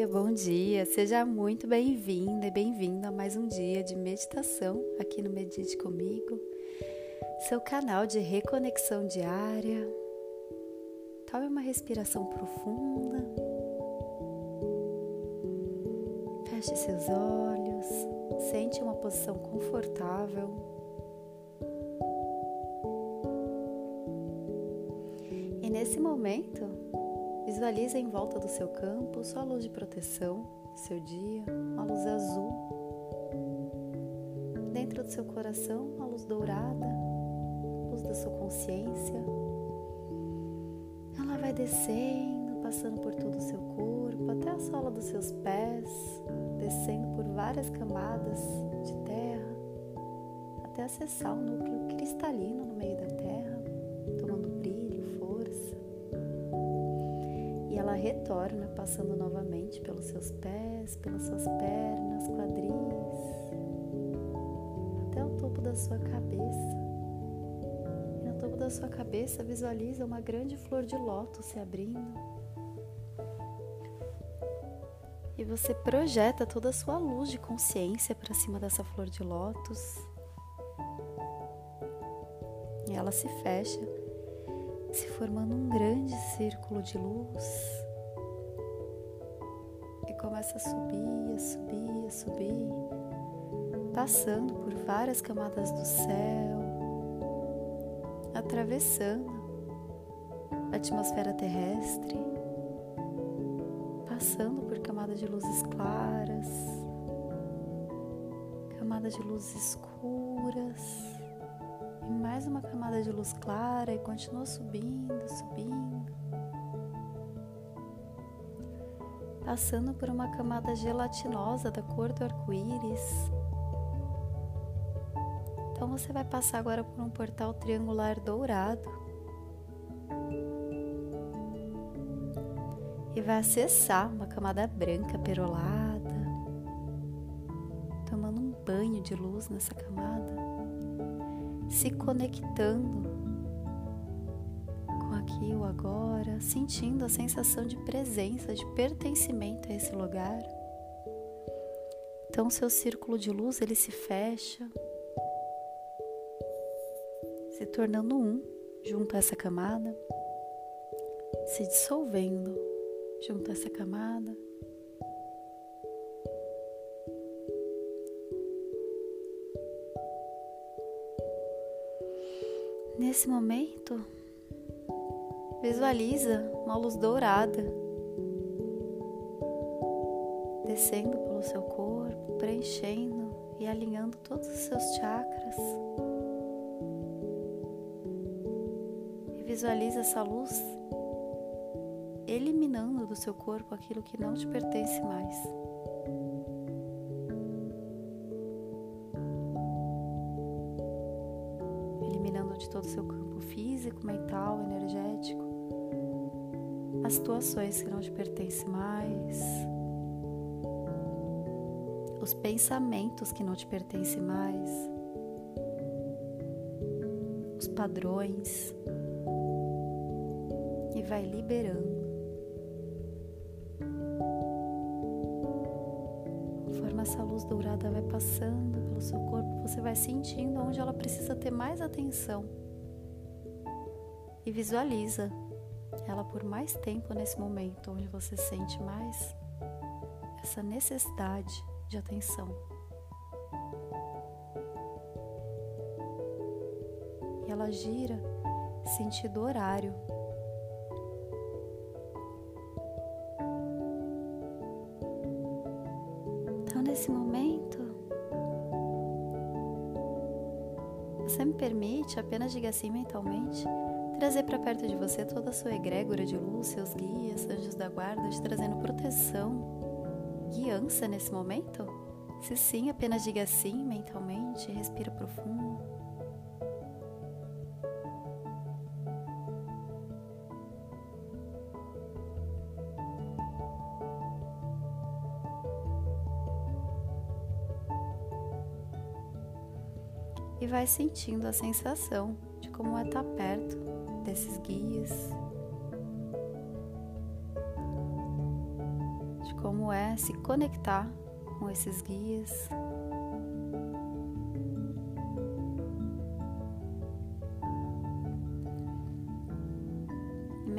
dia, bom dia. Seja muito bem-vinda e bem-vindo a mais um dia de meditação aqui no Medite Comigo, seu canal de reconexão diária. Tome uma respiração profunda. Feche seus olhos. Sente uma posição confortável. E nesse momento, Visualize em volta do seu campo sua luz de proteção, seu dia, uma luz azul. Dentro do seu coração, uma luz dourada, luz da sua consciência. Ela vai descendo, passando por todo o seu corpo, até a sola dos seus pés, descendo por várias camadas de terra, até acessar o núcleo cristalino no meio da terra retorna, passando novamente pelos seus pés, pelas suas pernas, quadris, até o topo da sua cabeça. E no topo da sua cabeça visualiza uma grande flor de lótus se abrindo. E você projeta toda a sua luz de consciência para cima dessa flor de lótus. E ela se fecha se formando um grande círculo de luz começa a subir, a subir, a subir, passando por várias camadas do céu, atravessando a atmosfera terrestre, passando por camadas de luzes claras, camadas de luzes escuras mais uma camada de luz clara e continua subindo, subindo. Passando por uma camada gelatinosa da cor do arco-íris. Então você vai passar agora por um portal triangular dourado. E vai acessar uma camada branca perolada, tomando um banho de luz nessa camada se conectando aqui o agora, sentindo a sensação de presença, de pertencimento a esse lugar. Então seu círculo de luz ele se fecha, se tornando um junto a essa camada, se dissolvendo junto a essa camada. Nesse momento, visualiza uma luz dourada descendo pelo seu corpo, preenchendo e alinhando todos os seus chakras. E visualiza essa luz eliminando do seu corpo aquilo que não te pertence mais. de todo o seu campo físico, mental, energético, as situações que não te pertencem mais, os pensamentos que não te pertencem mais, os padrões, e vai liberando. Conforme essa luz dourada vai passando pelo seu corpo, você vai sentindo onde ela precisa ter mais atenção. E visualiza ela por mais tempo nesse momento onde você sente mais essa necessidade de atenção. E ela gira sentido horário. Então, nesse momento, você me permite, apenas diga assim mentalmente, trazer para perto de você toda a sua egrégora de luz, seus guias, anjos da guarda, te trazendo proteção, guiança nesse momento? Se sim, apenas diga sim mentalmente, respira profundo. e vai sentindo a sensação de como é estar perto desses guias, de como é se conectar com esses guias.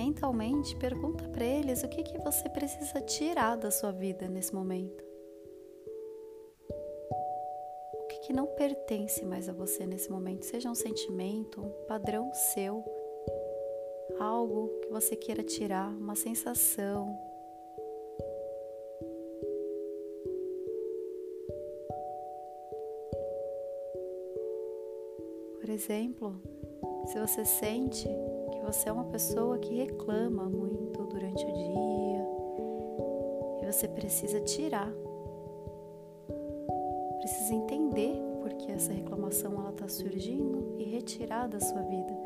mentalmente pergunta para eles o que, que você precisa tirar da sua vida nesse momento. O que, que não pertence mais a você nesse momento, seja um sentimento, um padrão seu, algo que você queira tirar, uma sensação. Por exemplo, se você sente que você é uma pessoa que reclama muito durante o dia e você precisa tirar, precisa entender o porquê essa reclamação ela está surgindo e retirar da sua vida,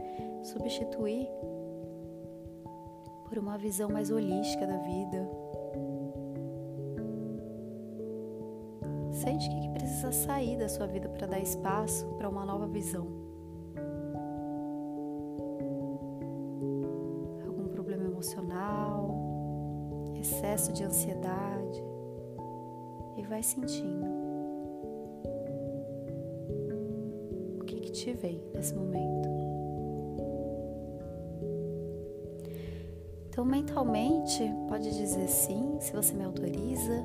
substituir por uma visão mais holística da vida. Sente que precisa sair da sua vida para dar espaço para uma nova visão. excesso de ansiedade e vai sentindo o que, que te vem nesse momento. Então, mentalmente, pode dizer sim, se você me autoriza.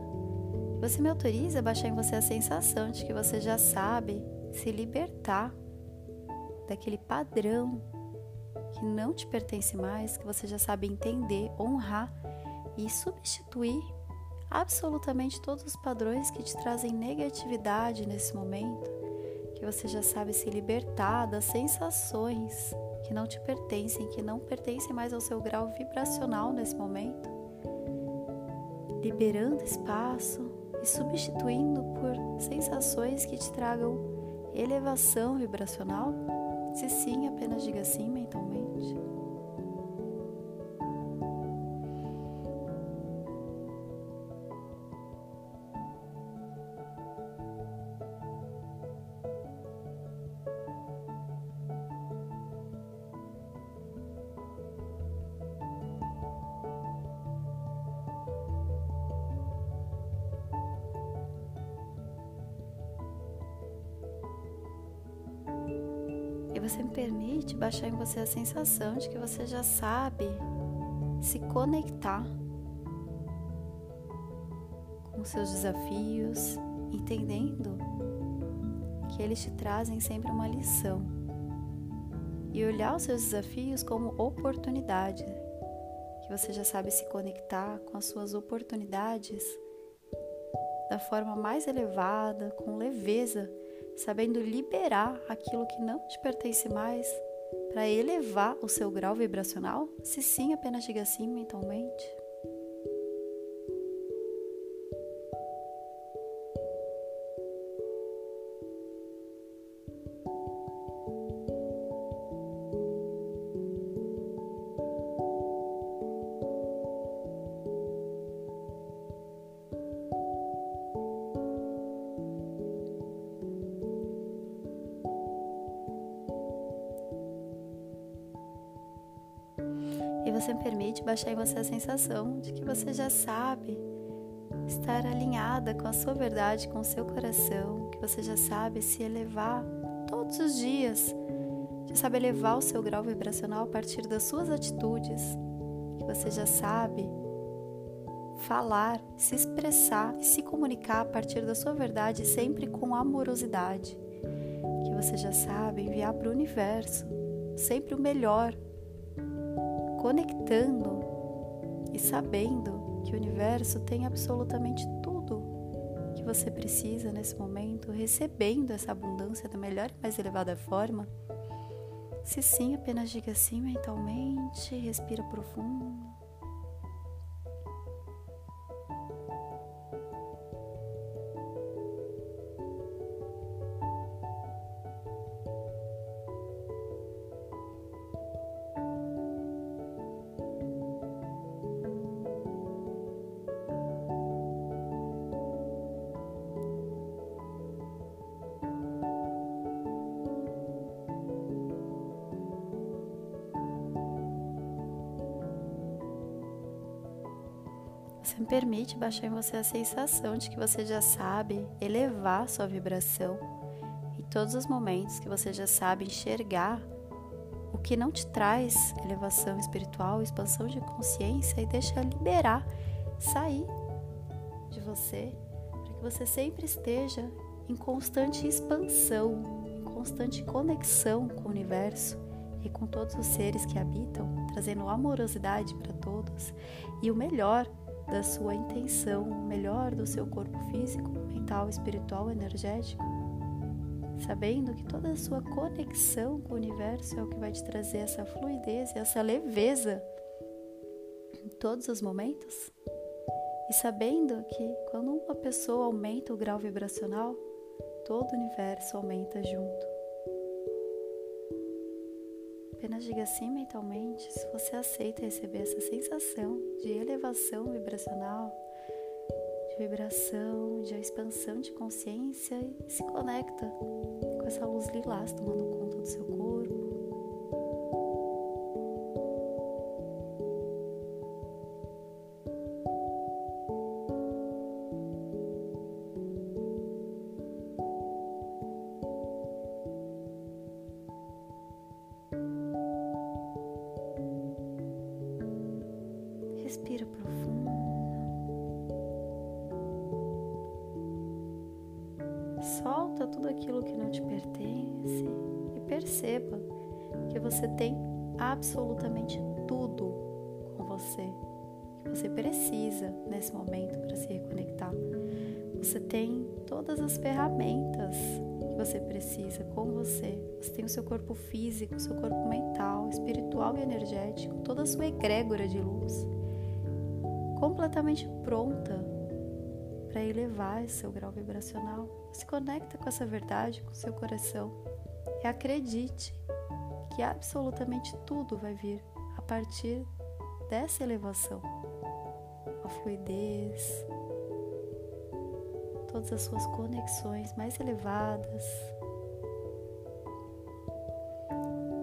Você me autoriza a baixar em você a sensação de que você já sabe se libertar daquele padrão que não te pertence mais, que você já sabe entender, honrar e substituir absolutamente todos os padrões que te trazem negatividade nesse momento, que você já sabe se libertar das sensações que não te pertencem, que não pertencem mais ao seu grau vibracional nesse momento, liberando espaço e substituindo por sensações que te tragam elevação vibracional. Se sim, apenas diga sim mentalmente. Você me permite baixar em você a sensação de que você já sabe se conectar com seus desafios, entendendo que eles te trazem sempre uma lição. E olhar os seus desafios como oportunidade, que você já sabe se conectar com as suas oportunidades da forma mais elevada, com leveza sabendo liberar aquilo que não te pertence mais para elevar o seu grau vibracional? Se sim, apenas diga sim mentalmente. E você permite baixar em você a sensação de que você já sabe estar alinhada com a sua verdade, com o seu coração, que você já sabe se elevar todos os dias, já sabe elevar o seu grau vibracional a partir das suas atitudes, que você já sabe falar, se expressar e se comunicar a partir da sua verdade sempre com amorosidade, que você já sabe enviar para o universo sempre o melhor conectando e sabendo que o universo tem absolutamente tudo que você precisa nesse momento, recebendo essa abundância da melhor e mais elevada forma. Se sim, apenas diga sim mentalmente, respira profundo. Você permite baixar em você a sensação de que você já sabe elevar sua vibração em todos os momentos que você já sabe enxergar o que não te traz elevação espiritual, expansão de consciência e deixa liberar, sair de você, para que você sempre esteja em constante expansão, em constante conexão com o universo e com todos os seres que habitam, trazendo amorosidade para todos e o melhor da sua intenção, melhor do seu corpo físico, mental, espiritual, energético, sabendo que toda a sua conexão com o universo é o que vai te trazer essa fluidez e essa leveza em todos os momentos. E sabendo que quando uma pessoa aumenta o grau vibracional, todo o universo aumenta junto. Apenas diga sim mentalmente se você aceita receber essa sensação de elevação vibracional, de vibração, de expansão de consciência e se conecta com essa luz lilás tomando conta do seu corpo. Solta tudo aquilo que não te pertence e perceba que você tem absolutamente tudo com você que você precisa nesse momento para se reconectar. Você tem todas as ferramentas que você precisa com você. Você tem o seu corpo físico, o seu corpo mental, espiritual e energético, toda a sua egrégora de luz completamente pronta para elevar seu grau vibracional. Se conecta com essa verdade, com seu coração e acredite que absolutamente tudo vai vir a partir dessa elevação. A fluidez, todas as suas conexões mais elevadas.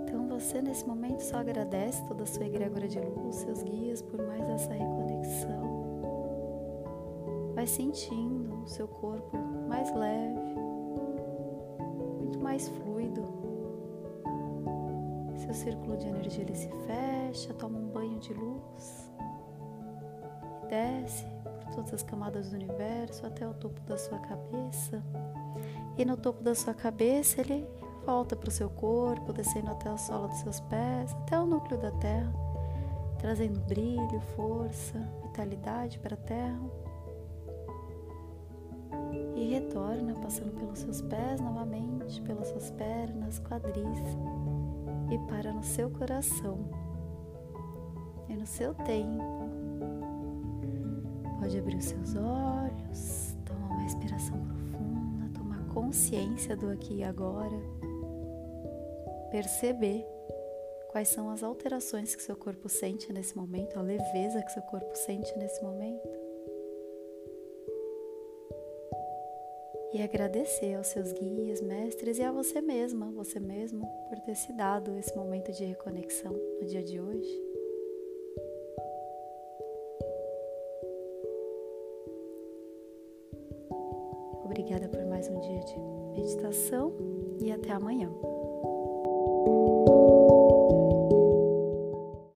Então você nesse momento só agradece toda a sua egrégora de luz, seus guias por mais essa reconexão Vai sentindo o seu corpo mais leve, muito mais fluido. Seu círculo de energia ele se fecha, toma um banho de luz e desce por todas as camadas do universo até o topo da sua cabeça. E no topo da sua cabeça ele volta para o seu corpo, descendo até a sola dos seus pés, até o núcleo da Terra trazendo brilho, força, vitalidade para a terra. E retorna passando pelos seus pés novamente, pelas suas pernas, quadris e para no seu coração. E no seu tempo, pode abrir os seus olhos, tomar uma respiração profunda, tomar consciência do aqui e agora, perceber quais são as alterações que seu corpo sente nesse momento, a leveza que seu corpo sente nesse momento. E agradecer aos seus guias, mestres e a você mesma, você mesmo, por ter se dado esse momento de reconexão no dia de hoje. Obrigada por mais um dia de meditação e até amanhã.